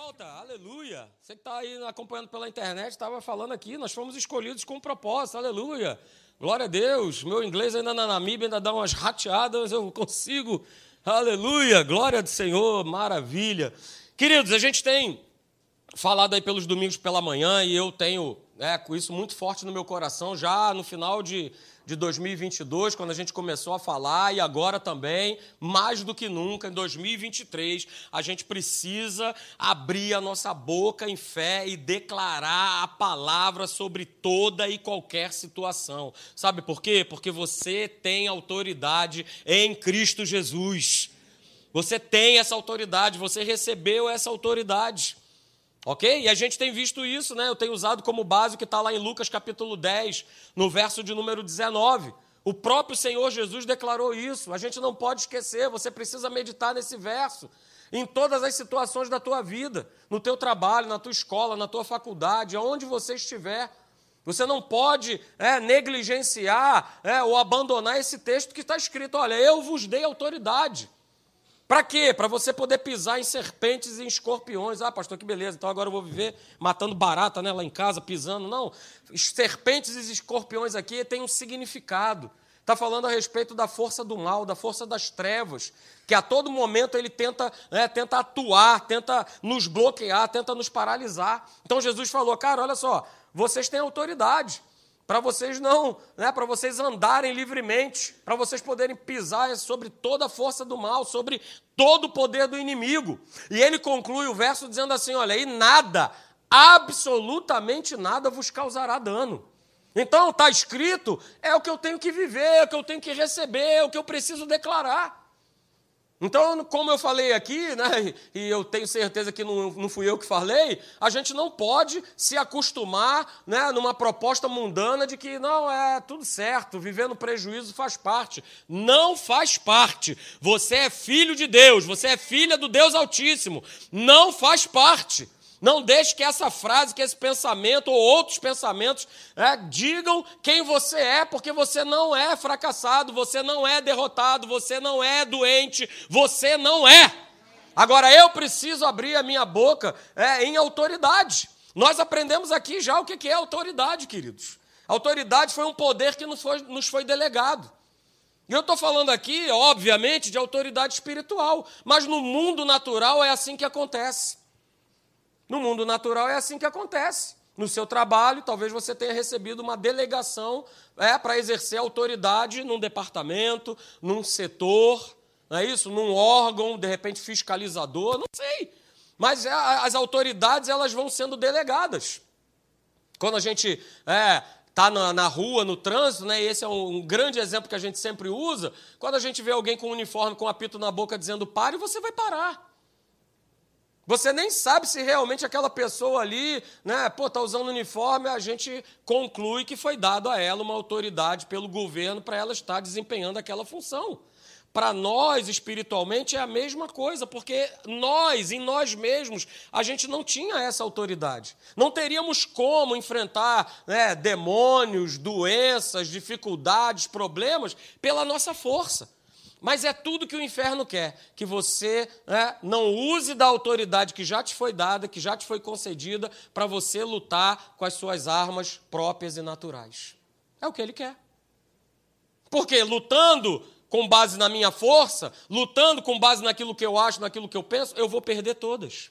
volta, aleluia. Você que está aí acompanhando pela internet, estava falando aqui, nós fomos escolhidos com um propósito, aleluia. Glória a Deus. Meu inglês ainda na Namíbia ainda dá umas rateadas, eu consigo. Aleluia, glória do Senhor, maravilha. Queridos, a gente tem falado aí pelos domingos pela manhã e eu tenho é, com isso muito forte no meu coração já no final de de 2022, quando a gente começou a falar, e agora também, mais do que nunca, em 2023, a gente precisa abrir a nossa boca em fé e declarar a palavra sobre toda e qualquer situação. Sabe por quê? Porque você tem autoridade em Cristo Jesus. Você tem essa autoridade, você recebeu essa autoridade. Ok? E a gente tem visto isso, né? Eu tenho usado como base o que está lá em Lucas capítulo 10, no verso de número 19. O próprio Senhor Jesus declarou isso. A gente não pode esquecer, você precisa meditar nesse verso. Em todas as situações da tua vida, no teu trabalho, na tua escola, na tua faculdade, aonde você estiver. Você não pode é, negligenciar é, ou abandonar esse texto que está escrito: olha, eu vos dei autoridade. Para quê? Para você poder pisar em serpentes e em escorpiões. Ah, pastor, que beleza, então agora eu vou viver matando barata né, lá em casa, pisando. Não, serpentes e escorpiões aqui têm um significado. Está falando a respeito da força do mal, da força das trevas, que a todo momento ele tenta, né, tenta atuar, tenta nos bloquear, tenta nos paralisar. Então Jesus falou, cara, olha só, vocês têm autoridade para vocês não, né, para vocês andarem livremente, para vocês poderem pisar sobre toda a força do mal, sobre todo o poder do inimigo. E ele conclui o verso dizendo assim: olha, e nada, absolutamente nada vos causará dano. Então, está escrito, é o que eu tenho que viver, é o que eu tenho que receber, é o que eu preciso declarar. Então, como eu falei aqui, né, e eu tenho certeza que não, não fui eu que falei, a gente não pode se acostumar né, numa proposta mundana de que não, é tudo certo, viver no prejuízo faz parte. Não faz parte. Você é filho de Deus, você é filha do Deus Altíssimo. Não faz parte. Não deixe que essa frase, que esse pensamento ou outros pensamentos é, digam quem você é, porque você não é fracassado, você não é derrotado, você não é doente, você não é. Agora eu preciso abrir a minha boca é, em autoridade. Nós aprendemos aqui já o que é autoridade, queridos. Autoridade foi um poder que nos foi, nos foi delegado. E eu estou falando aqui, obviamente, de autoridade espiritual, mas no mundo natural é assim que acontece. No mundo natural é assim que acontece. No seu trabalho, talvez você tenha recebido uma delegação é, para exercer autoridade num departamento, num setor, não é isso? Num órgão, de repente fiscalizador, não sei. Mas é, as autoridades elas vão sendo delegadas. Quando a gente é, está na, na, rua, no trânsito, né? E esse é um, um, grande exemplo que a gente sempre usa. Quando a gente vê alguém com um uniforme, com um apito na boca, dizendo pare, você vai parar. Você nem sabe se realmente aquela pessoa ali, né, pô, tá usando uniforme, a gente conclui que foi dado a ela uma autoridade pelo governo para ela estar desempenhando aquela função. Para nós, espiritualmente, é a mesma coisa, porque nós, em nós mesmos, a gente não tinha essa autoridade. Não teríamos como enfrentar né, demônios, doenças, dificuldades, problemas pela nossa força. Mas é tudo que o inferno quer: que você né, não use da autoridade que já te foi dada, que já te foi concedida, para você lutar com as suas armas próprias e naturais. É o que ele quer. Porque lutando com base na minha força, lutando com base naquilo que eu acho, naquilo que eu penso, eu vou perder todas.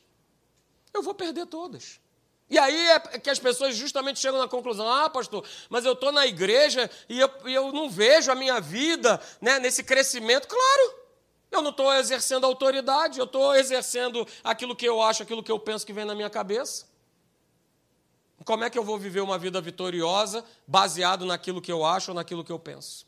Eu vou perder todas. E aí é que as pessoas justamente chegam na conclusão: ah, pastor, mas eu estou na igreja e eu, eu, não vejo a minha vida né, nesse crescimento. Claro, eu não estou exercendo autoridade, eu estou exercendo aquilo que eu acho, aquilo que eu penso que vem na minha cabeça. Como é que eu vou viver uma vida vitoriosa baseado naquilo que eu acho ou naquilo que eu penso?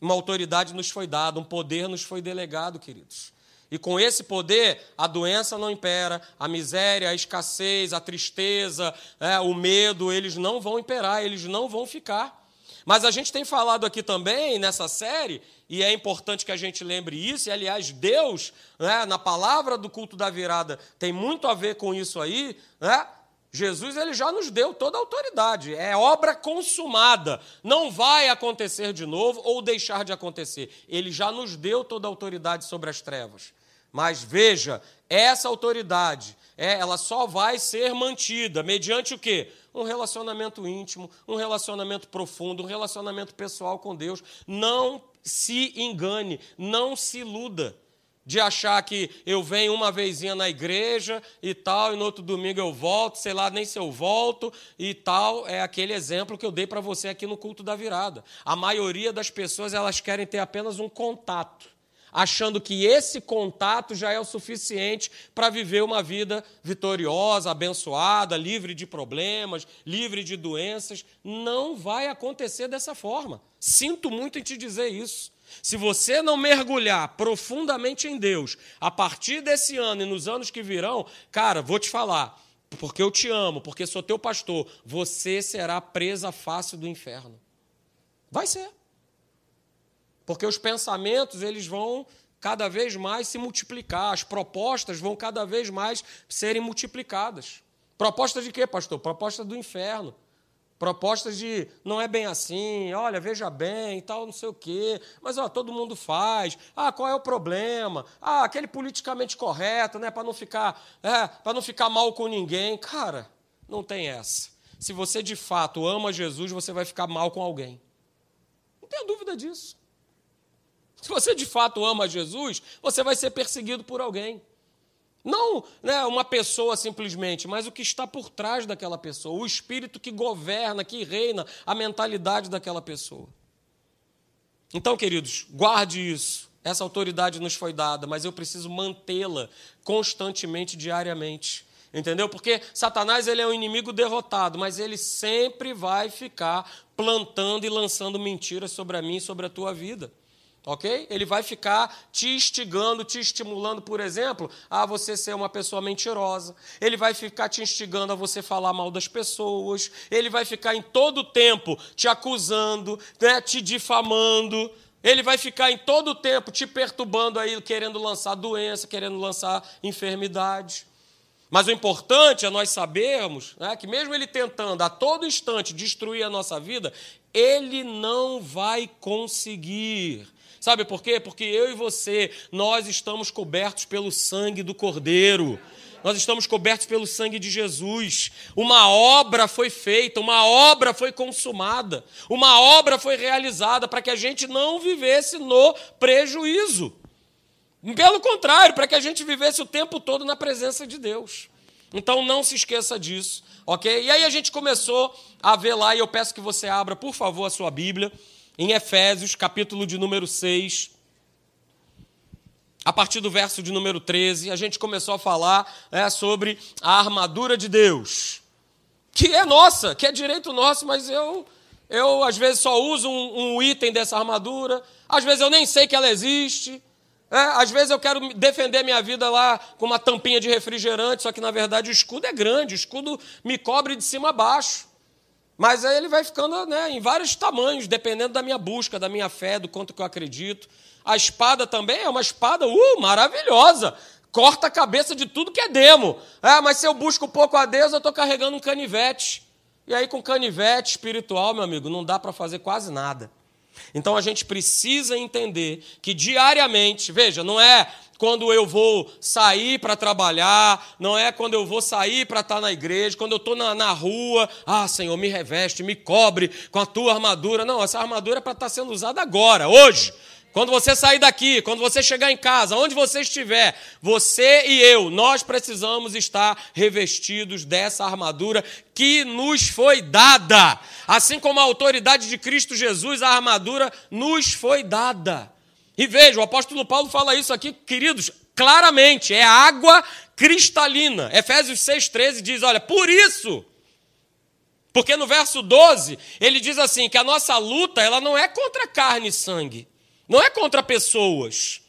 Uma autoridade nos foi dada, um poder nos foi delegado, queridos. E com esse poder, a doença não impera, a miséria, a escassez, a tristeza, é, o medo, eles não vão imperar, eles não vão ficar. Mas a gente tem falado aqui também nessa série, e é importante que a gente lembre isso, e aliás, Deus, né, na palavra do culto da virada, tem muito a ver com isso aí, né? Jesus ele já nos deu toda a autoridade, é obra consumada, não vai acontecer de novo ou deixar de acontecer. Ele já nos deu toda a autoridade sobre as trevas. Mas veja, essa autoridade, é, ela só vai ser mantida mediante o quê? Um relacionamento íntimo, um relacionamento profundo, um relacionamento pessoal com Deus. Não se engane, não se iluda de achar que eu venho uma vezinha na igreja e tal, e no outro domingo eu volto, sei lá nem se eu volto e tal. É aquele exemplo que eu dei para você aqui no culto da virada. A maioria das pessoas elas querem ter apenas um contato achando que esse contato já é o suficiente para viver uma vida vitoriosa, abençoada, livre de problemas, livre de doenças. Não vai acontecer dessa forma. Sinto muito em te dizer isso. Se você não mergulhar profundamente em Deus, a partir desse ano e nos anos que virão, cara, vou te falar, porque eu te amo, porque sou teu pastor, você será presa fácil do inferno. Vai ser. Porque os pensamentos, eles vão cada vez mais se multiplicar, as propostas vão cada vez mais serem multiplicadas. Proposta de quê, pastor? Proposta do inferno. Propostas de não é bem assim, olha, veja bem e tal, não sei o quê, mas ó, todo mundo faz. Ah, qual é o problema? Ah, aquele politicamente correto, né? Para não ficar, é, para não ficar mal com ninguém. Cara, não tem essa. Se você de fato ama Jesus, você vai ficar mal com alguém. Não tenha dúvida disso. Se você de fato ama Jesus, você vai ser perseguido por alguém. Não né, uma pessoa simplesmente, mas o que está por trás daquela pessoa, o espírito que governa, que reina a mentalidade daquela pessoa. Então, queridos, guarde isso. Essa autoridade nos foi dada, mas eu preciso mantê-la constantemente, diariamente. Entendeu? Porque Satanás ele é um inimigo derrotado, mas ele sempre vai ficar plantando e lançando mentiras sobre a mim e sobre a tua vida. Ok? Ele vai ficar te instigando, te estimulando, por exemplo, a você ser uma pessoa mentirosa. Ele vai ficar te instigando a você falar mal das pessoas. Ele vai ficar em todo tempo te acusando, né, te difamando. Ele vai ficar em todo tempo te perturbando aí, querendo lançar doença, querendo lançar enfermidade. Mas o importante é nós sabermos né, que, mesmo ele tentando a todo instante destruir a nossa vida, ele não vai conseguir Sabe por quê? Porque eu e você, nós estamos cobertos pelo sangue do Cordeiro. Nós estamos cobertos pelo sangue de Jesus. Uma obra foi feita, uma obra foi consumada, uma obra foi realizada para que a gente não vivesse no prejuízo. Pelo contrário, para que a gente vivesse o tempo todo na presença de Deus. Então não se esqueça disso, ok? E aí a gente começou a ver lá, e eu peço que você abra, por favor, a sua Bíblia em Efésios, capítulo de número 6, a partir do verso de número 13, a gente começou a falar né, sobre a armadura de Deus, que é nossa, que é direito nosso, mas eu, eu às vezes só uso um, um item dessa armadura, às vezes eu nem sei que ela existe. É, às vezes eu quero defender minha vida lá com uma tampinha de refrigerante, só que na verdade o escudo é grande, o escudo me cobre de cima a baixo. Mas aí ele vai ficando né, em vários tamanhos, dependendo da minha busca, da minha fé, do quanto que eu acredito. A espada também é uma espada uh, maravilhosa. Corta a cabeça de tudo que é demo. É, mas se eu busco pouco a Deus, eu estou carregando um canivete. E aí, com canivete espiritual, meu amigo, não dá para fazer quase nada. Então a gente precisa entender que diariamente, veja, não é quando eu vou sair para trabalhar, não é quando eu vou sair para estar tá na igreja, quando eu estou na, na, rua, ah, Senhor, me reveste, me cobre com a tua armadura. Não, essa armadura é para estar tá sendo usada agora, hoje. Quando você sair daqui, quando você chegar em casa, onde você estiver, você e eu, nós precisamos estar revestidos dessa armadura que nos foi dada. Assim como a autoridade de Cristo Jesus, a armadura nos foi dada. E veja, o apóstolo Paulo fala isso aqui, queridos, claramente, é água cristalina. Efésios 6,13 diz: olha, por isso. Porque no verso 12, ele diz assim: que a nossa luta ela não é contra carne e sangue, não é contra pessoas.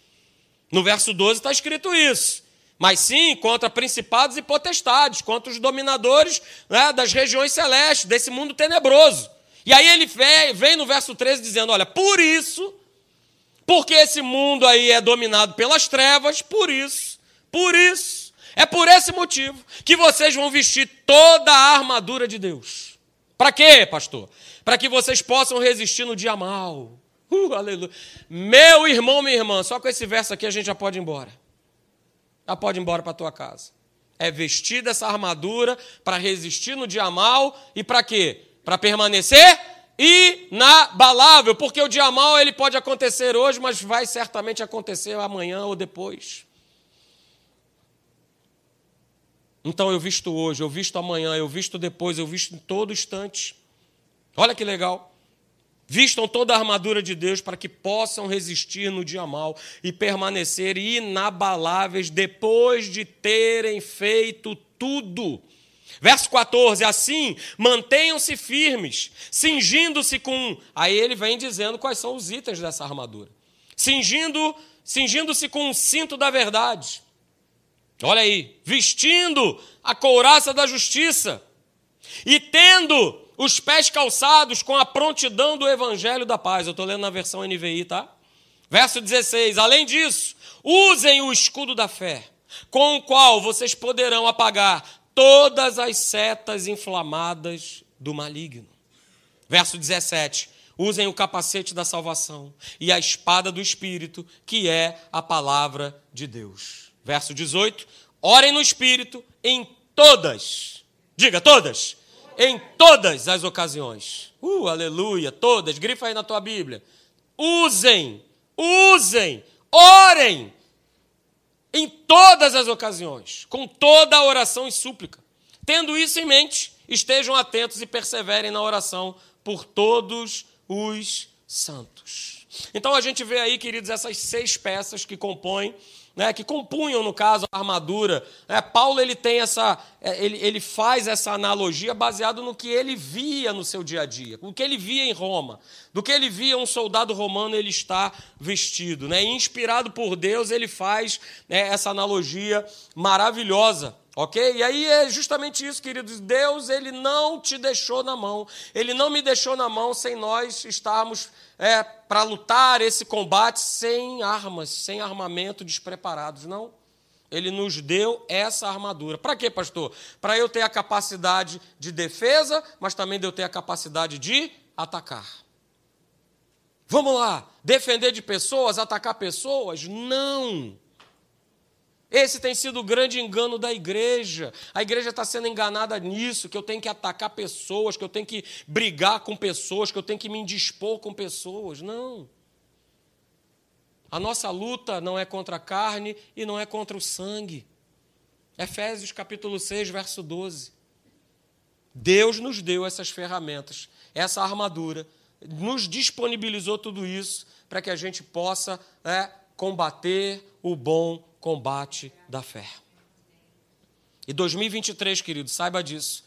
No verso 12 está escrito isso. Mas sim contra principados e potestades, contra os dominadores né, das regiões celestes, desse mundo tenebroso. E aí ele vem, no verso 13 dizendo: olha, por isso porque esse mundo aí é dominado pelas trevas, por isso, por isso, é por esse motivo que vocês vão vestir toda a armadura de Deus. Para quê, pastor? Para que vocês possam resistir no dia mal. Uh, aleluia. Meu irmão, minha irmã, só com esse verso aqui a gente já pode ir embora. já pode ir embora para tua casa. É vestir dessa armadura para resistir no dia mal e para quê? Para permanecer inabalável, porque o dia mal ele pode acontecer hoje, mas vai certamente acontecer amanhã ou depois. Então eu visto hoje, eu visto amanhã, eu visto depois, eu visto em todo instante. Olha que legal. Vistam toda a armadura de Deus para que possam resistir no dia mal e permanecer inabaláveis depois de terem feito tudo. Verso 14: Assim, mantenham-se firmes, cingindo-se com. Aí ele vem dizendo quais são os itens dessa armadura. Cingindo, cingindo-se com o cinto da verdade. Olha aí, vestindo a couraça da justiça e tendo os pés calçados com a prontidão do evangelho da paz. Eu estou lendo na versão NVI, tá? Verso 16: Além disso, usem o escudo da fé, com o qual vocês poderão apagar todas as setas inflamadas do maligno. Verso 17: Usem o capacete da salvação e a espada do Espírito, que é a palavra de Deus. Verso 18: Orem no Espírito em todas, diga todas, em todas as ocasiões. Uh, aleluia, todas. Grifa aí na tua Bíblia. Usem, usem, orem em todas as ocasiões, com toda a oração e súplica. Tendo isso em mente, estejam atentos e perseverem na oração por todos os santos. Então a gente vê aí, queridos, essas seis peças que compõem né, que compunham, no caso, a armadura. É, Paulo ele tem essa, ele, ele faz essa analogia baseado no que ele via no seu dia a dia, o que ele via em Roma, do que ele via um soldado romano ele está vestido. Né? inspirado por Deus, ele faz né, essa analogia maravilhosa. Ok? E aí é justamente isso, queridos. Deus, ele não te deixou na mão. Ele não me deixou na mão sem nós estarmos é, para lutar esse combate sem armas, sem armamento, despreparados. Não. Ele nos deu essa armadura. Para quê, pastor? Para eu ter a capacidade de defesa, mas também de eu ter a capacidade de atacar. Vamos lá, defender de pessoas, atacar pessoas? Não. Esse tem sido o grande engano da igreja. A igreja está sendo enganada nisso, que eu tenho que atacar pessoas, que eu tenho que brigar com pessoas, que eu tenho que me indispor com pessoas. Não. A nossa luta não é contra a carne e não é contra o sangue. Efésios capítulo 6, verso 12. Deus nos deu essas ferramentas, essa armadura, nos disponibilizou tudo isso para que a gente possa é, combater o bom combate da fé. E 2023, querido, saiba disso,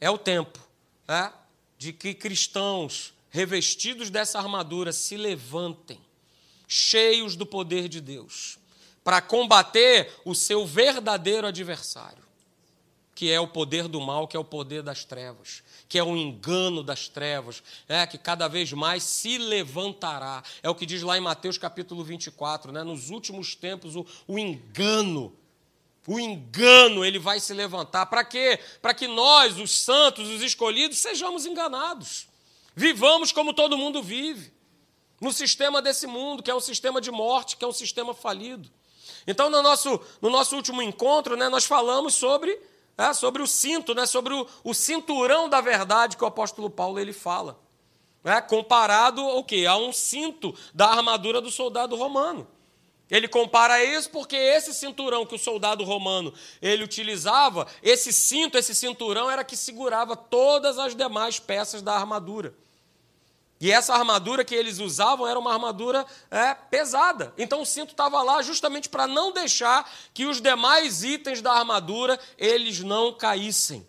é o tempo é, de que cristãos revestidos dessa armadura se levantem, cheios do poder de Deus, para combater o seu verdadeiro adversário, que é o poder do mal, que é o poder das trevas, que é o engano das trevas, é, que cada vez mais se levantará. É o que diz lá em Mateus capítulo 24, né? nos últimos tempos, o, o engano. O engano ele vai se levantar. Para quê? Para que nós, os santos, os escolhidos, sejamos enganados. Vivamos como todo mundo vive. No sistema desse mundo, que é um sistema de morte, que é um sistema falido. Então, no nosso, no nosso último encontro, né, nós falamos sobre é, sobre o cinto, né, sobre o, o, cinturão da verdade que o apóstolo Paulo ele fala. É, comparado ao quê? A um cinto da armadura do soldado romano. Ele compara isso porque esse cinturão que o soldado romano ele utilizava, esse cinto, esse cinturão era que segurava todas as demais peças da armadura. E essa armadura que eles usavam era uma armadura é, pesada. Então o cinto estava lá justamente para não deixar que os demais itens da armadura eles não caíssem.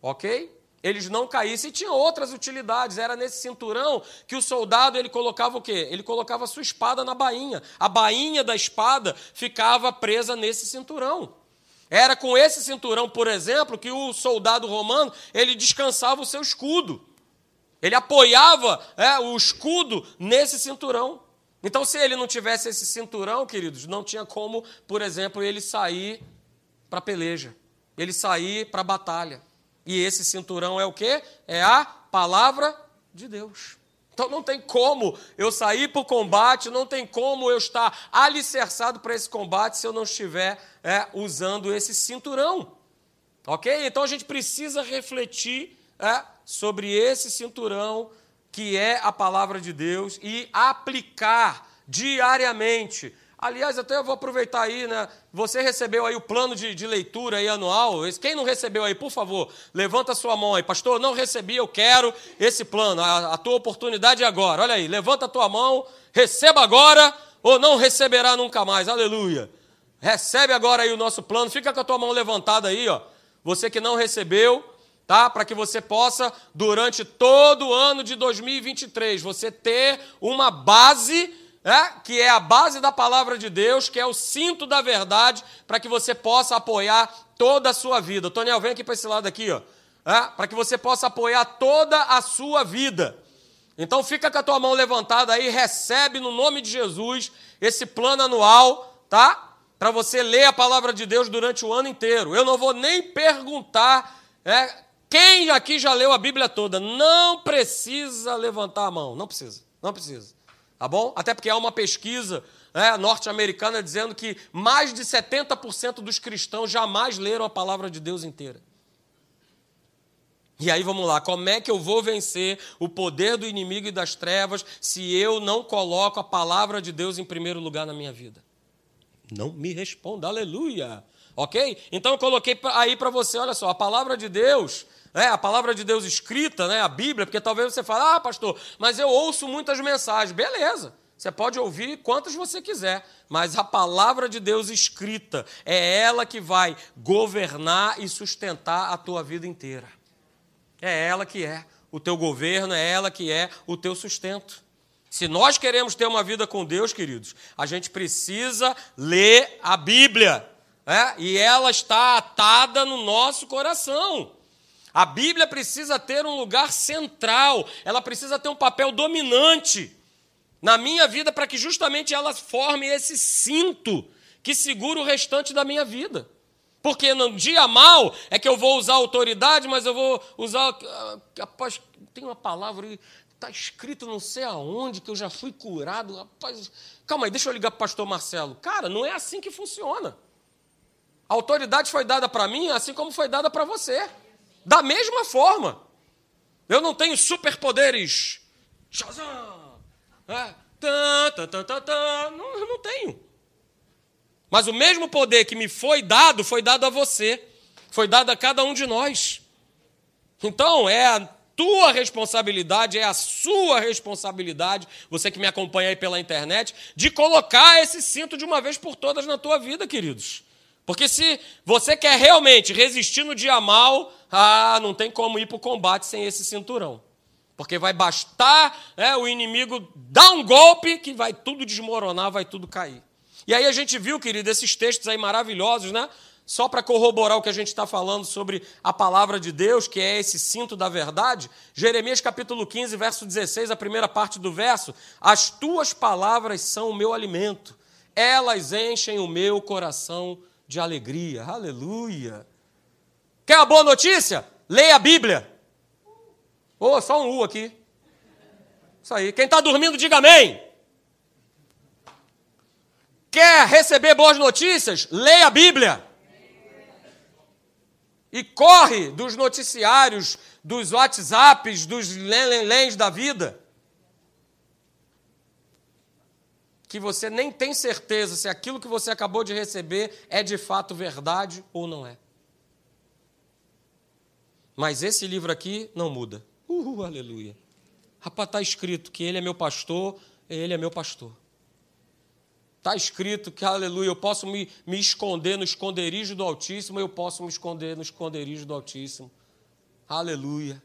Ok? Eles não caíssem e tinha outras utilidades. Era nesse cinturão que o soldado ele colocava o quê? Ele colocava a sua espada na bainha. A bainha da espada ficava presa nesse cinturão. Era com esse cinturão, por exemplo, que o soldado romano ele descansava o seu escudo. Ele apoiava é, o escudo nesse cinturão. Então, se ele não tivesse esse cinturão, queridos, não tinha como, por exemplo, ele sair para peleja, ele sair para batalha. E esse cinturão é o quê? É a palavra de Deus. Então não tem como eu sair para o combate, não tem como eu estar alicerçado para esse combate se eu não estiver é, usando esse cinturão. Ok? Então a gente precisa refletir é, sobre esse cinturão que é a palavra de Deus e aplicar diariamente Aliás, até eu vou aproveitar aí, né? Você recebeu aí o plano de, de, leitura aí anual. Quem não recebeu aí, por favor, levanta a sua mão aí. Pastor, não recebi, eu quero esse plano. A, a tua oportunidade é agora. Olha aí, levanta a tua mão, receba agora ou não receberá nunca mais. Aleluia. Recebe agora aí o nosso plano. Fica com a tua mão levantada aí, ó. Você que não recebeu, tá? Para que você possa, durante todo o ano de 2023, você ter uma base é, que é a base da palavra de Deus, que é o cinto da verdade, para que você possa apoiar toda a sua vida. Toniel, vem aqui para esse lado aqui, ó. É, para que você possa apoiar toda a sua vida. Então fica com a tua mão levantada aí, recebe no nome de Jesus esse plano anual, tá? Para você ler a palavra de Deus durante o ano inteiro. Eu não vou nem perguntar é, quem aqui já leu a Bíblia toda. Não precisa levantar a mão, não precisa, não precisa. Tá bom? Até porque há uma pesquisa né, norte-americana dizendo que mais de 70% dos cristãos jamais leram a palavra de Deus inteira. E aí vamos lá, como é que eu vou vencer o poder do inimigo e das trevas se eu não coloco a palavra de Deus em primeiro lugar na minha vida? Não me responda, aleluia. Ok? Então eu coloquei aí para você, olha só, a palavra de Deus né, a palavra de Deus escrita, né, a Bíblia, porque talvez você fale, ah, pastor, mas eu ouço muitas mensagens. Beleza, você pode ouvir quantas você quiser, mas a palavra de Deus escrita é ela que vai governar e sustentar a tua vida inteira. É ela que é o teu governo, é ela que é o teu sustento. Se nós queremos ter uma vida com Deus, queridos, a gente precisa ler a Bíblia. É? E ela está atada no nosso coração. A Bíblia precisa ter um lugar central, ela precisa ter um papel dominante na minha vida para que justamente ela forme esse cinto que segura o restante da minha vida. Porque no dia mal é que eu vou usar autoridade, mas eu vou usar. Ah, rapaz, tem uma palavra aí, está escrito não sei aonde, que eu já fui curado. Rapaz, calma aí, deixa eu ligar para o pastor Marcelo. Cara, não é assim que funciona. A autoridade foi dada para mim, assim como foi dada para você. Da mesma forma, eu não tenho superpoderes. Shazam! É, não, eu não tenho. Mas o mesmo poder que me foi dado, foi dado a você. Foi dado a cada um de nós. Então, é a tua responsabilidade, é a sua responsabilidade, você que me acompanha aí pela internet, de colocar esse cinto de uma vez por todas na tua vida, queridos. Porque se você quer realmente resistir no dia mal, ah, não tem como ir para o combate sem esse cinturão. Porque vai bastar né, o inimigo dar um golpe que vai tudo desmoronar, vai tudo cair. E aí a gente viu, querido, esses textos aí maravilhosos, né? Só para corroborar o que a gente está falando sobre a palavra de Deus, que é esse cinto da verdade. Jeremias capítulo 15, verso 16, a primeira parte do verso. As tuas palavras são o meu alimento, elas enchem o meu coração de alegria. Aleluia. Quer uma boa notícia? Leia a Bíblia. Oh, só um U aqui. Isso aí. Quem está dormindo, diga amém. Quer receber boas notícias? Leia a Bíblia. E corre dos noticiários, dos WhatsApps, dos lens da vida. Que você nem tem certeza se aquilo que você acabou de receber é de fato verdade ou não é. Mas esse livro aqui não muda. Uhul, aleluia. Rapaz, está escrito que ele é meu pastor, ele é meu pastor. Está escrito que, aleluia, eu posso me, me esconder no esconderijo do Altíssimo, eu posso me esconder no esconderijo do Altíssimo. Aleluia.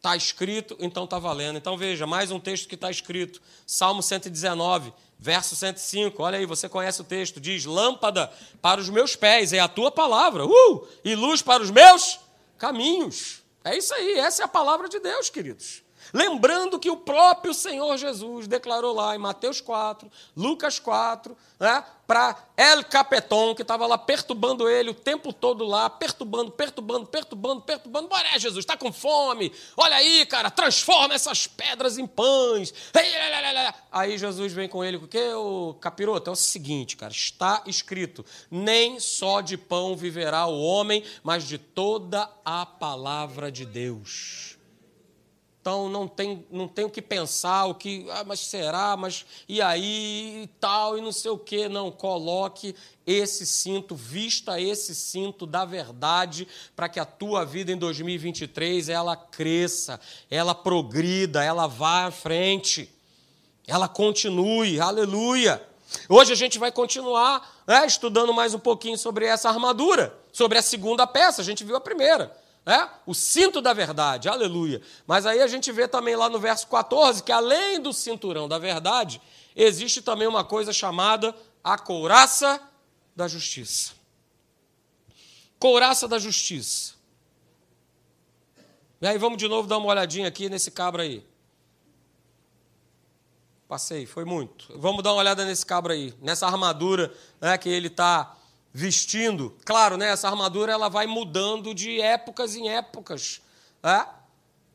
Está escrito, então está valendo. Então veja, mais um texto que está escrito. Salmo 119, verso 105. Olha aí, você conhece o texto. Diz: Lâmpada para os meus pés é a tua palavra, uh! e luz para os meus caminhos. É isso aí, essa é a palavra de Deus, queridos. Lembrando que o próprio Senhor Jesus declarou lá em Mateus 4, Lucas 4, né, para El Capeton, que estava lá perturbando ele o tempo todo lá, perturbando, perturbando, perturbando, perturbando. Bora, Jesus, está com fome. Olha aí, cara, transforma essas pedras em pães. Aí Jesus vem com ele, porque o capiroto é o seguinte, cara, está escrito: nem só de pão viverá o homem, mas de toda a palavra de Deus. Então não tem, não tem o que pensar, o que, ah, mas será, mas e aí? E tal, e não sei o que. Não, coloque esse cinto, vista esse cinto da verdade, para que a tua vida em 2023 ela cresça, ela progrida, ela vá à frente, ela continue, aleluia. Hoje a gente vai continuar né, estudando mais um pouquinho sobre essa armadura, sobre a segunda peça, a gente viu a primeira é? o cinto da verdade, aleluia. Mas aí a gente vê também lá no verso 14 que além do cinturão da verdade, existe também uma coisa chamada a couraça da justiça. Couraça da justiça. E aí vamos de novo dar uma olhadinha aqui nesse cabra aí. Passei, foi muito. Vamos dar uma olhada nesse cabra aí, nessa armadura né, que ele está vestindo. Claro, né, essa armadura ela vai mudando de épocas em épocas. É?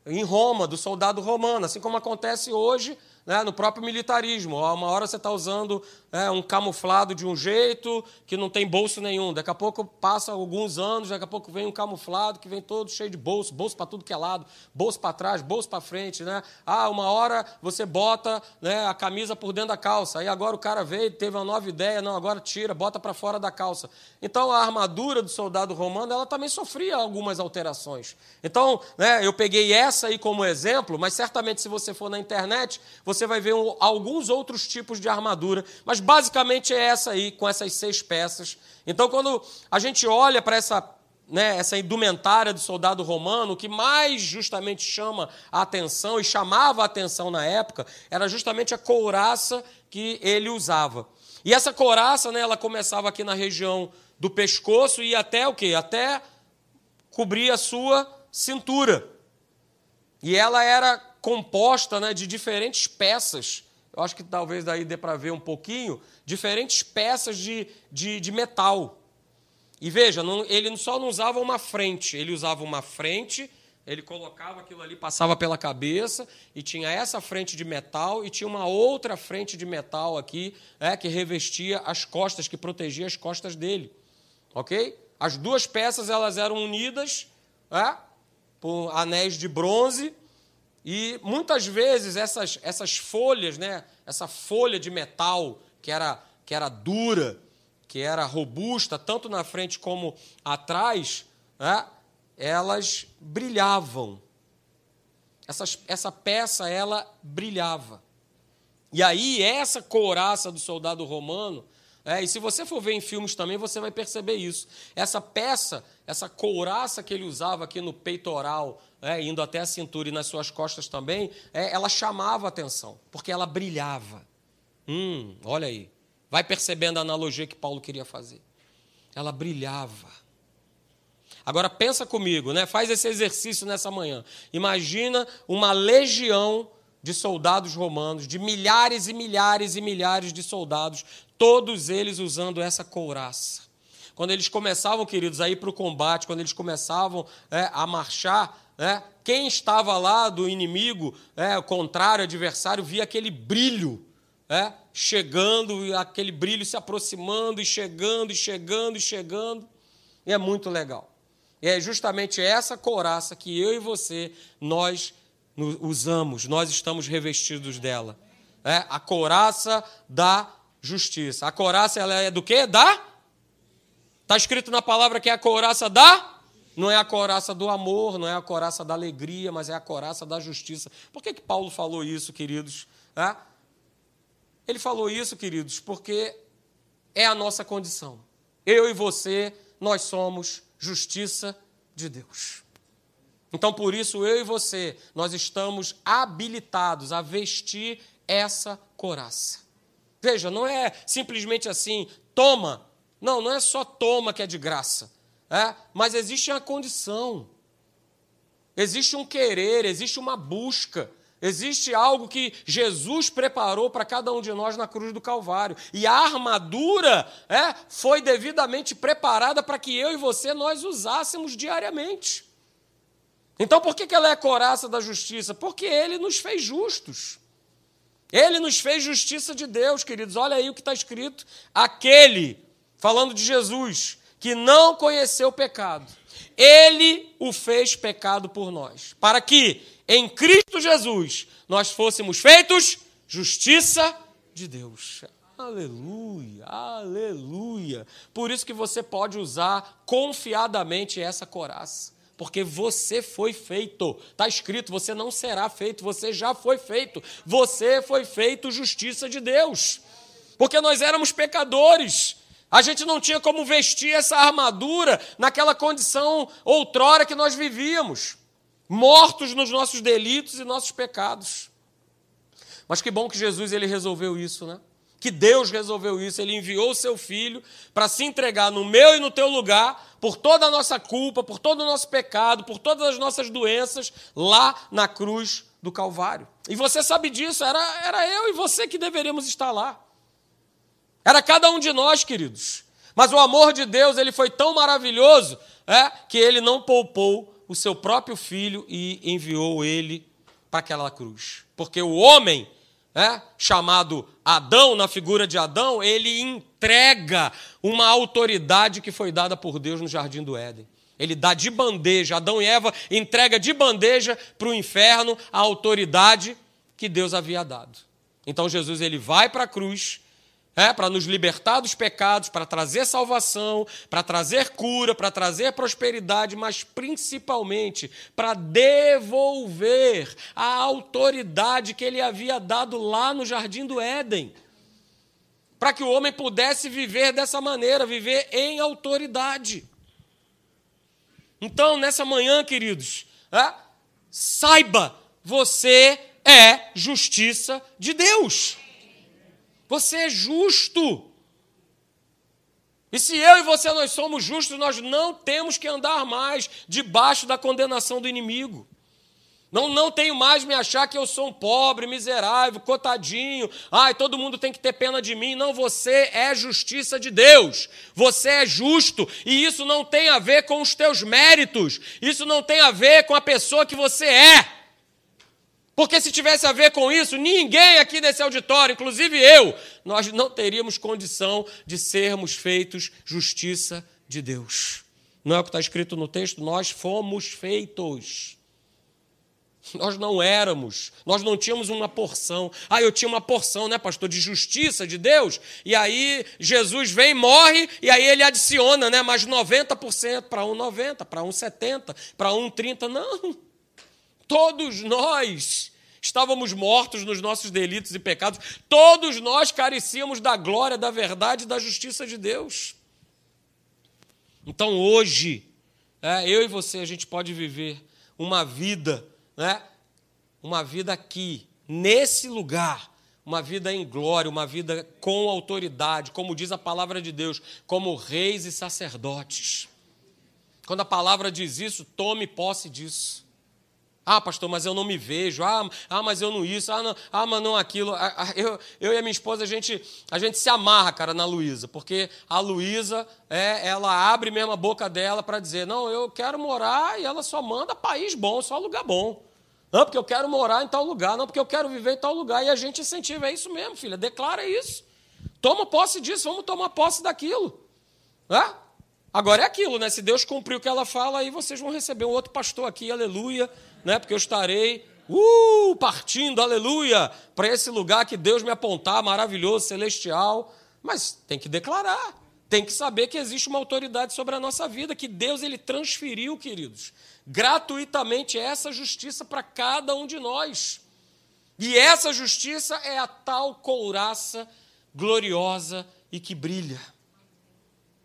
Em Roma, do soldado romano, assim como acontece hoje né, no próprio militarismo. Uma hora você está usando é, um camuflado de um jeito que não tem bolso nenhum. Daqui a pouco passa alguns anos, daqui a pouco vem um camuflado que vem todo cheio de bolso, bolso para tudo que é lado, bolso para trás, bolso para frente. Né? Ah, uma hora você bota né, a camisa por dentro da calça. Aí agora o cara veio, teve uma nova ideia, não, agora tira, bota para fora da calça. Então a armadura do soldado romano ela também sofria algumas alterações. Então, né, eu peguei essa aí como exemplo, mas certamente se você for na internet, você vai ver um, alguns outros tipos de armadura, mas basicamente é essa aí, com essas seis peças. Então, quando a gente olha para essa né, essa indumentária do soldado romano, o que mais justamente chama a atenção e chamava a atenção na época era justamente a couraça que ele usava. E essa couraça, né, ela começava aqui na região do pescoço e até o quê? Até cobrir a sua cintura. E ela era composta né, de diferentes peças. Eu acho que talvez daí dê para ver um pouquinho, diferentes peças de, de, de metal. E veja, não, ele só não usava uma frente, ele usava uma frente, ele colocava aquilo ali, passava pela cabeça, e tinha essa frente de metal, e tinha uma outra frente de metal aqui, é, que revestia as costas, que protegia as costas dele. Ok? As duas peças elas eram unidas é, por anéis de bronze, e muitas vezes essas, essas folhas, né, essa folha de metal que era, que era dura, que era robusta, tanto na frente como atrás, né, elas brilhavam. Essas, essa peça, ela brilhava. E aí, essa couraça do soldado romano, é, e se você for ver em filmes também, você vai perceber isso. Essa peça, essa couraça que ele usava aqui no peitoral, é, indo até a cintura e nas suas costas também, é, ela chamava atenção, porque ela brilhava. Hum, olha aí. Vai percebendo a analogia que Paulo queria fazer. Ela brilhava. Agora pensa comigo, né? Faz esse exercício nessa manhã. Imagina uma legião de soldados romanos, de milhares e milhares e milhares de soldados, todos eles usando essa couraça. Quando eles começavam, queridos, a ir para o combate, quando eles começavam é, a marchar, é, quem estava lá do inimigo, é, o contrário, adversário, via aquele brilho é, chegando, aquele brilho se aproximando e chegando e chegando e chegando. E é muito legal. E é justamente essa couraça que eu e você, nós usamos, nós estamos revestidos dela. É a couraça da justiça. A couraça ela é do quê? Da? Está escrito na palavra que é a couraça da? Não é a couraça do amor, não é a couraça da alegria, mas é a couraça da justiça. Por que, que Paulo falou isso, queridos? Ele falou isso, queridos, porque é a nossa condição. Eu e você, nós somos justiça de Deus. Então, por isso, eu e você, nós estamos habilitados a vestir essa coraça. Veja, não é simplesmente assim, toma. Não, não é só toma que é de graça. É? Mas existe uma condição. Existe um querer, existe uma busca Existe algo que Jesus preparou para cada um de nós na cruz do Calvário. E a armadura é, foi devidamente preparada para que eu e você nós usássemos diariamente. Então por que, que ela é coraça da justiça? Porque ele nos fez justos. Ele nos fez justiça de Deus, queridos. Olha aí o que está escrito. Aquele, falando de Jesus, que não conheceu o pecado, ele o fez pecado por nós, para que em Cristo Jesus nós fôssemos feitos justiça de Deus. Aleluia, aleluia. Por isso que você pode usar confiadamente essa coraça porque você foi feito. Está escrito: você não será feito, você já foi feito. Você foi feito justiça de Deus. Porque nós éramos pecadores. A gente não tinha como vestir essa armadura naquela condição outrora que nós vivíamos, mortos nos nossos delitos e nossos pecados. Mas que bom que Jesus ele resolveu isso, né? que Deus resolveu isso. Ele enviou o seu filho para se entregar no meu e no teu lugar, por toda a nossa culpa, por todo o nosso pecado, por todas as nossas doenças, lá na cruz do Calvário. E você sabe disso, era, era eu e você que deveríamos estar lá. Era cada um de nós, queridos. Mas o amor de Deus ele foi tão maravilhoso é, que ele não poupou o seu próprio filho e enviou ele para aquela cruz. Porque o homem é, chamado Adão, na figura de Adão, ele entrega uma autoridade que foi dada por Deus no jardim do Éden. Ele dá de bandeja, Adão e Eva entrega de bandeja para o inferno a autoridade que Deus havia dado. Então Jesus ele vai para a cruz, é, para nos libertar dos pecados, para trazer salvação, para trazer cura, para trazer prosperidade, mas principalmente para devolver a autoridade que ele havia dado lá no jardim do Éden. Para que o homem pudesse viver dessa maneira, viver em autoridade. Então, nessa manhã, queridos, é, saiba, você é justiça de Deus. Você é justo. E se eu e você nós somos justos, nós não temos que andar mais debaixo da condenação do inimigo. Não, não tenho mais me achar que eu sou um pobre, miserável, cotadinho. Ai, todo mundo tem que ter pena de mim. Não, você é justiça de Deus. Você é justo. E isso não tem a ver com os teus méritos. Isso não tem a ver com a pessoa que você é. Porque se tivesse a ver com isso, ninguém aqui nesse auditório, inclusive eu, nós não teríamos condição de sermos feitos justiça de Deus. Não é o que está escrito no texto? Nós fomos feitos. Nós não éramos, nós não tínhamos uma porção. Ah, eu tinha uma porção, né, pastor, de justiça de Deus. E aí Jesus vem, morre, e aí ele adiciona, né, mais 90% para um 90, para um 70, para um 30. Não. Todos nós estávamos mortos nos nossos delitos e pecados, todos nós carecíamos da glória, da verdade e da justiça de Deus. Então hoje, é, eu e você, a gente pode viver uma vida, né, uma vida aqui, nesse lugar, uma vida em glória, uma vida com autoridade, como diz a palavra de Deus, como reis e sacerdotes. Quando a palavra diz isso, tome posse disso. Ah, pastor, mas eu não me vejo. Ah, ah mas eu não isso. Ah, não, ah mas não aquilo. Ah, ah, eu, eu e a minha esposa, a gente, a gente se amarra, cara, na Luísa. Porque a Luísa, é, ela abre mesmo a boca dela para dizer, não, eu quero morar e ela só manda país bom, só lugar bom. Não, porque eu quero morar em tal lugar. Não, porque eu quero viver em tal lugar. E a gente incentiva, é isso mesmo, filha. Declara isso. Toma posse disso, vamos tomar posse daquilo. É? Agora é aquilo, né? Se Deus cumpriu o que ela fala, aí vocês vão receber um outro pastor aqui, aleluia né? Porque eu estarei uh, partindo, aleluia, para esse lugar que Deus me apontar, maravilhoso, celestial. Mas tem que declarar, tem que saber que existe uma autoridade sobre a nossa vida, que Deus ele transferiu, queridos, gratuitamente essa justiça para cada um de nós. E essa justiça é a tal couraça gloriosa e que brilha.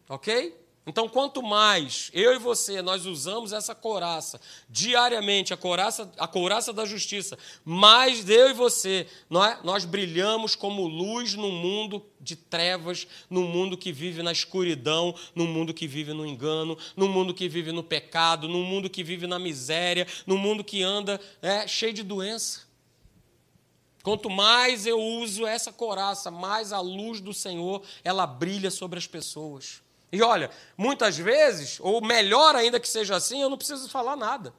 Ok? Então, quanto mais eu e você nós usamos essa couraça diariamente, a couraça, a couraça da justiça, mais eu e você nós, é? nós brilhamos como luz no mundo de trevas, no mundo que vive na escuridão, no mundo que vive no engano, no mundo que vive no pecado, no mundo que vive na miséria, no mundo que anda é, cheio de doença. Quanto mais eu uso essa coraça, mais a luz do Senhor ela brilha sobre as pessoas. E olha, muitas vezes, ou melhor ainda que seja assim, eu não preciso falar nada.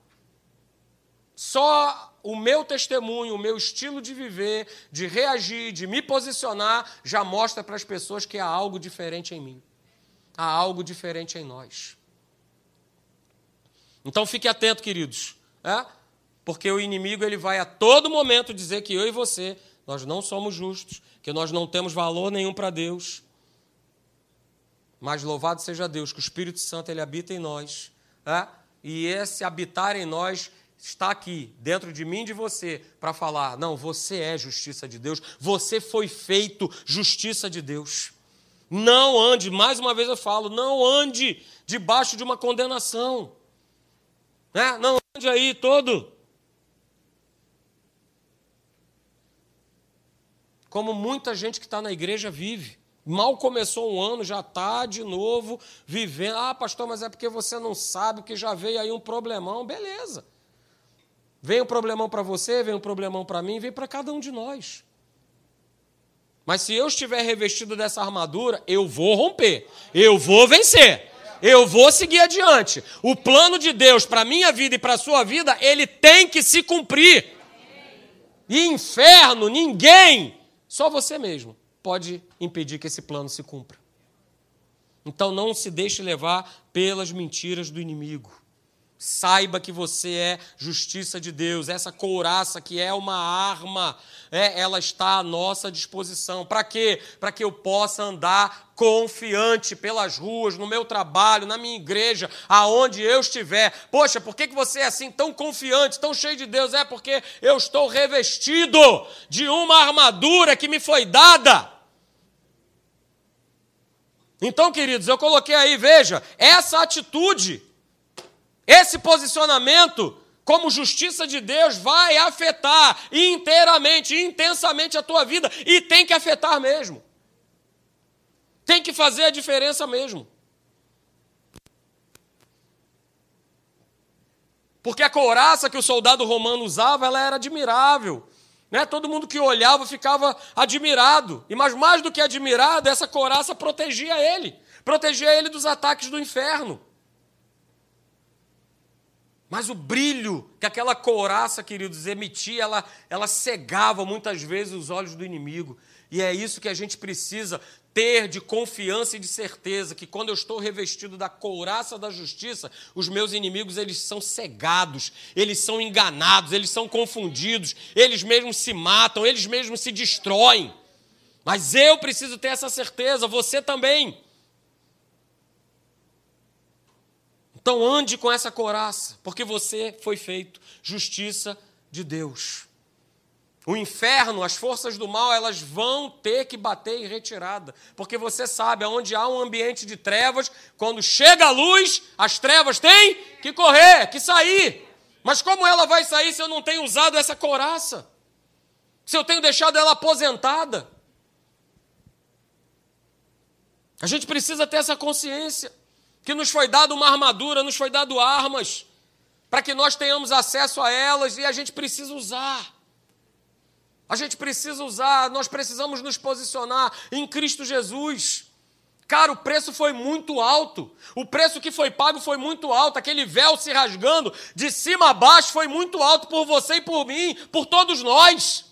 Só o meu testemunho, o meu estilo de viver, de reagir, de me posicionar, já mostra para as pessoas que há algo diferente em mim. Há algo diferente em nós. Então fique atento, queridos. É? Porque o inimigo ele vai a todo momento dizer que eu e você, nós não somos justos, que nós não temos valor nenhum para Deus. Mas louvado seja Deus, que o Espírito Santo ele habita em nós. É? E esse habitar em nós está aqui, dentro de mim e de você, para falar: não, você é justiça de Deus, você foi feito justiça de Deus. Não ande, mais uma vez eu falo, não ande debaixo de uma condenação. Né? Não ande aí todo como muita gente que está na igreja vive. Mal começou um ano, já está de novo vivendo. Ah, pastor, mas é porque você não sabe que já veio aí um problemão. Beleza. Vem um problemão para você, vem um problemão para mim, vem para cada um de nós. Mas se eu estiver revestido dessa armadura, eu vou romper, eu vou vencer, eu vou seguir adiante. O plano de Deus para a minha vida e para a sua vida, ele tem que se cumprir. E inferno, ninguém só você mesmo pode impedir que esse plano se cumpra. Então não se deixe levar pelas mentiras do inimigo. Saiba que você é justiça de Deus. Essa couraça que é uma arma, é, ela está à nossa disposição. Para quê? Para que eu possa andar confiante pelas ruas, no meu trabalho, na minha igreja, aonde eu estiver. Poxa, por que, que você é assim tão confiante, tão cheio de Deus? É porque eu estou revestido de uma armadura que me foi dada. Então, queridos, eu coloquei aí, veja, essa atitude esse posicionamento, como justiça de Deus, vai afetar inteiramente, intensamente a tua vida e tem que afetar mesmo. Tem que fazer a diferença mesmo. Porque a couraça que o soldado romano usava, ela era admirável. Né? Todo mundo que olhava ficava admirado. E mais, mais do que admirado, essa couraça protegia ele. Protegia ele dos ataques do inferno. Mas o brilho que aquela couraça, queridos, emitia, ela, ela cegava muitas vezes os olhos do inimigo. E é isso que a gente precisa ter de confiança e de certeza que quando eu estou revestido da couraça da justiça, os meus inimigos eles são cegados, eles são enganados, eles são confundidos, eles mesmos se matam, eles mesmos se destroem. Mas eu preciso ter essa certeza, você também. Então ande com essa coraça, porque você foi feito justiça de Deus. O inferno, as forças do mal, elas vão ter que bater em retirada, porque você sabe, aonde há um ambiente de trevas, quando chega a luz, as trevas têm que correr, que sair. Mas como ela vai sair se eu não tenho usado essa coraça? Se eu tenho deixado ela aposentada? A gente precisa ter essa consciência que nos foi dado uma armadura, nos foi dado armas, para que nós tenhamos acesso a elas e a gente precisa usar. A gente precisa usar, nós precisamos nos posicionar em Cristo Jesus. Cara, o preço foi muito alto. O preço que foi pago foi muito alto. Aquele véu se rasgando de cima a baixo foi muito alto por você e por mim, por todos nós.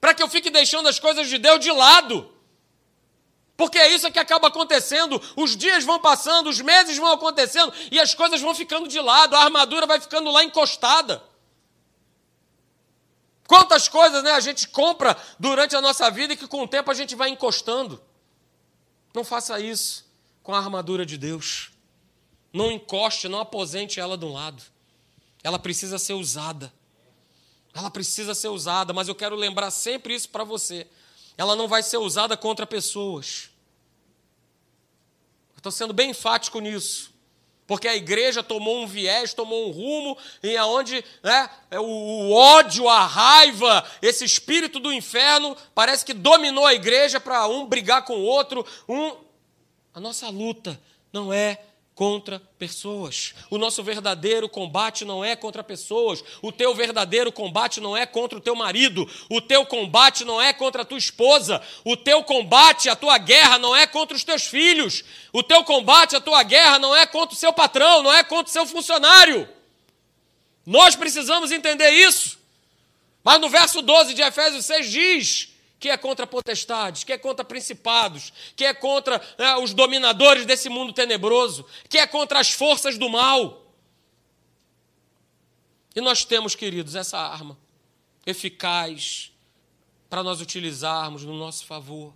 Para que eu fique deixando as coisas de Deus de lado. Porque é isso que acaba acontecendo. Os dias vão passando, os meses vão acontecendo e as coisas vão ficando de lado, a armadura vai ficando lá encostada. Quantas coisas né, a gente compra durante a nossa vida e que com o tempo a gente vai encostando. Não faça isso com a armadura de Deus. Não encoste, não aposente ela de um lado. Ela precisa ser usada. Ela precisa ser usada, mas eu quero lembrar sempre isso para você ela não vai ser usada contra pessoas. Estou sendo bem enfático nisso. Porque a igreja tomou um viés, tomou um rumo em aonde né, é o ódio, a raiva, esse espírito do inferno parece que dominou a igreja para um brigar com o outro. Um... A nossa luta não é contra pessoas. O nosso verdadeiro combate não é contra pessoas. O teu verdadeiro combate não é contra o teu marido. O teu combate não é contra a tua esposa. O teu combate, a tua guerra não é contra os teus filhos. O teu combate, a tua guerra não é contra o seu patrão, não é contra o seu funcionário. Nós precisamos entender isso. Mas no verso 12 de Efésios 6 diz que é contra potestades, que é contra principados, que é contra né, os dominadores desse mundo tenebroso, que é contra as forças do mal. E nós temos, queridos, essa arma eficaz para nós utilizarmos no nosso favor.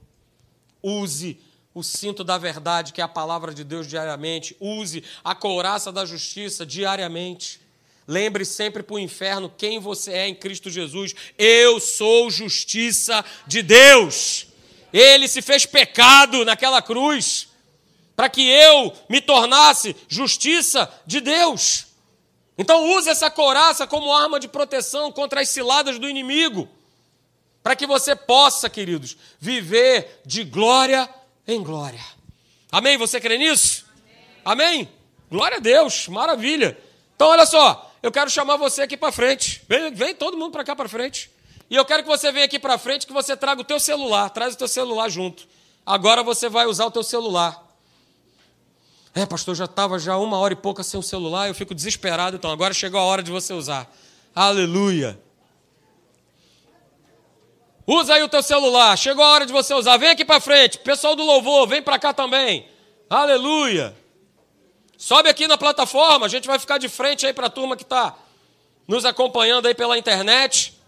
Use o cinto da verdade, que é a palavra de Deus diariamente. Use a couraça da justiça diariamente. Lembre sempre para o inferno quem você é em Cristo Jesus. Eu sou justiça de Deus. Ele se fez pecado naquela cruz para que eu me tornasse justiça de Deus. Então use essa coraça como arma de proteção contra as ciladas do inimigo, para que você possa, queridos, viver de glória em glória. Amém? Você crê nisso? Amém? Amém? Glória a Deus, maravilha. Então olha só, eu quero chamar você aqui para frente. Vem, vem todo mundo para cá para frente. E eu quero que você venha aqui para frente, que você traga o teu celular. Traz o teu celular junto. Agora você vai usar o teu celular. É, pastor, já estava já uma hora e pouca sem o celular, eu fico desesperado, então agora chegou a hora de você usar. Aleluia. Usa aí o teu celular, chegou a hora de você usar. Vem aqui para frente, pessoal do louvor, vem para cá também. Aleluia. Sobe aqui na plataforma, a gente vai ficar de frente aí para a turma que está nos acompanhando aí pela internet.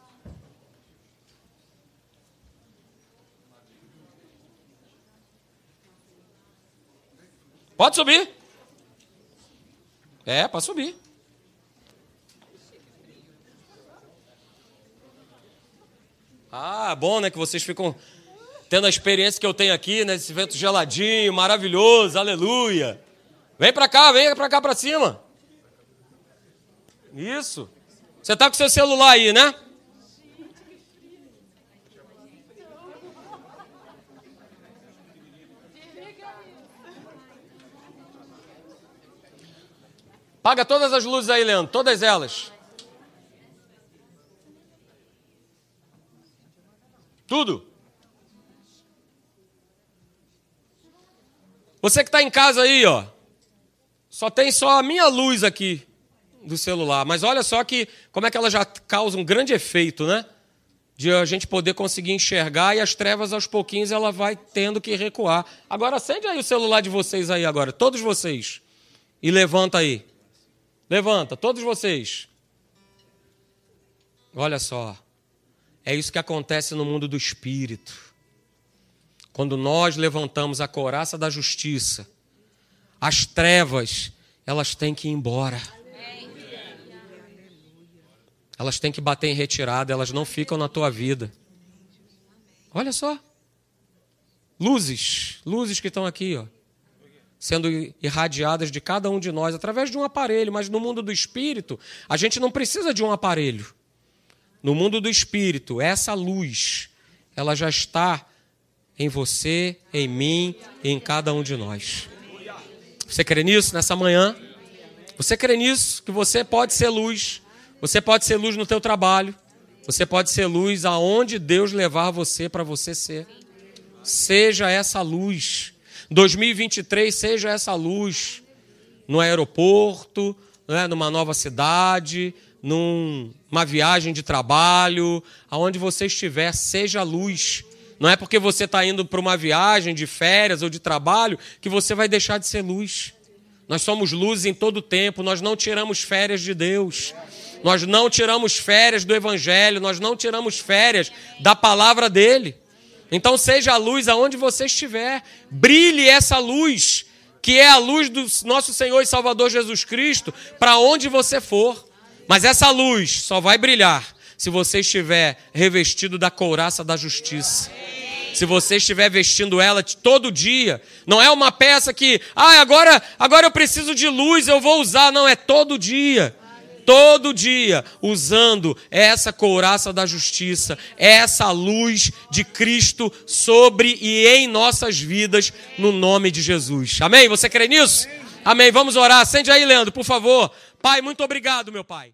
Pode subir. É, pode subir. Ah, bom, né? Que vocês ficam tendo a experiência que eu tenho aqui, nesse né, vento geladinho, maravilhoso, aleluia. Vem para cá, vem para cá para cima. Isso. Você tá com seu celular aí, né? Paga todas as luzes aí, Leandro, todas elas. Tudo. Você que está em casa aí, ó. Só tem só a minha luz aqui do celular. Mas olha só que como é que ela já causa um grande efeito, né? De a gente poder conseguir enxergar e as trevas aos pouquinhos ela vai tendo que recuar. Agora acende aí o celular de vocês aí agora, todos vocês. E levanta aí. Levanta, todos vocês. Olha só. É isso que acontece no mundo do espírito. Quando nós levantamos a coraça da justiça, as trevas, elas têm que ir embora. Elas têm que bater em retirada, elas não ficam na tua vida. Olha só. Luzes, luzes que estão aqui, ó, sendo irradiadas de cada um de nós através de um aparelho, mas no mundo do espírito, a gente não precisa de um aparelho. No mundo do espírito, essa luz, ela já está em você, em mim, em cada um de nós. Você crê nisso nessa manhã? Você crê nisso? Que você pode ser luz. Você pode ser luz no teu trabalho. Você pode ser luz aonde Deus levar você para você ser. Seja essa luz. 2023 seja essa luz no aeroporto, né, numa nova cidade, numa viagem de trabalho, aonde você estiver, seja luz. Não é porque você está indo para uma viagem de férias ou de trabalho que você vai deixar de ser luz. Nós somos luz em todo o tempo, nós não tiramos férias de Deus. Nós não tiramos férias do Evangelho, nós não tiramos férias da palavra dele. Então seja a luz aonde você estiver, brilhe essa luz, que é a luz do nosso Senhor e Salvador Jesus Cristo, para onde você for. Mas essa luz só vai brilhar se você estiver revestido da couraça da justiça. Se você estiver vestindo ela todo dia, não é uma peça que, ah, agora, agora eu preciso de luz, eu vou usar, não, é todo dia. Todo dia, usando essa couraça da justiça, essa luz de Cristo sobre e em nossas vidas, no nome de Jesus. Amém? Você crê nisso? Amém. Vamos orar. Acende aí, Leandro, por favor. Pai, muito obrigado, meu Pai.